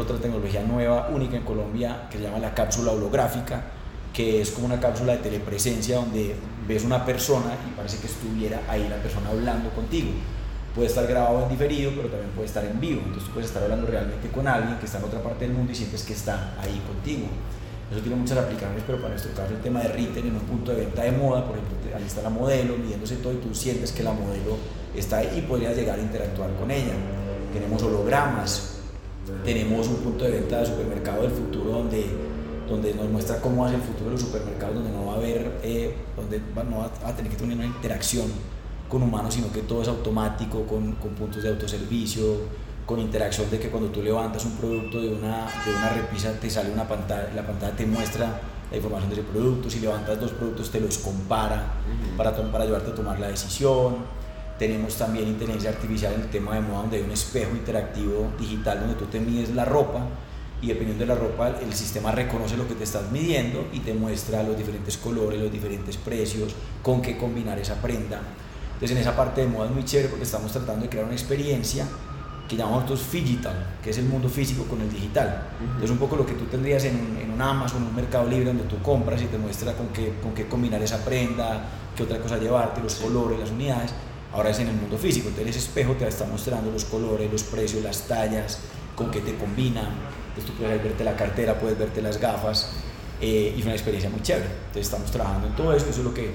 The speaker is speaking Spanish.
otra tecnología nueva, única en Colombia, que se llama la cápsula holográfica, que es como una cápsula de telepresencia donde ves una persona y parece que estuviera ahí la persona hablando contigo. Puede estar grabado en diferido, pero también puede estar en vivo. Entonces tú puedes estar hablando realmente con alguien que está en otra parte del mundo y sientes que está ahí contigo. Eso tiene muchas aplicaciones, pero para nuestro caso el tema de retail en un punto de venta de moda, por ejemplo, ahí está la modelo midiéndose todo y tú sientes que la modelo está ahí y podrías llegar a interactuar con ella. Tenemos hologramas, tenemos un punto de venta de supermercado del futuro donde, donde nos muestra cómo hace el futuro de los supermercados, donde no va a haber, eh, donde no va a tener que tener una interacción con humanos, sino que todo es automático, con, con puntos de autoservicio, con interacción de que cuando tú levantas un producto de una, de una repisa te sale una pantalla, la pantalla te muestra la información de ese producto, si levantas dos productos te los compara para, para ayudarte a tomar la decisión. Tenemos también inteligencia artificial en el tema de moda donde hay un espejo interactivo digital donde tú te mides la ropa y dependiendo de la ropa el sistema reconoce lo que te estás midiendo y te muestra los diferentes colores, los diferentes precios, con qué combinar esa prenda. Entonces en esa parte de moda es muy chévere porque estamos tratando de crear una experiencia que llamamos nosotros digital, que es el mundo físico con el digital. Es un poco lo que tú tendrías en un, en un, Amazon, un Mercado Libre, donde tú compras y te muestra con qué, con qué combinar esa prenda, qué otra cosa llevarte, los colores, las unidades. Ahora es en el mundo físico, entonces ese espejo te está mostrando los colores, los precios, las tallas, con qué te combinan. Entonces tú puedes verte la cartera, puedes verte las gafas eh, y es una experiencia muy chévere. Entonces estamos trabajando en todo eso, eso es lo que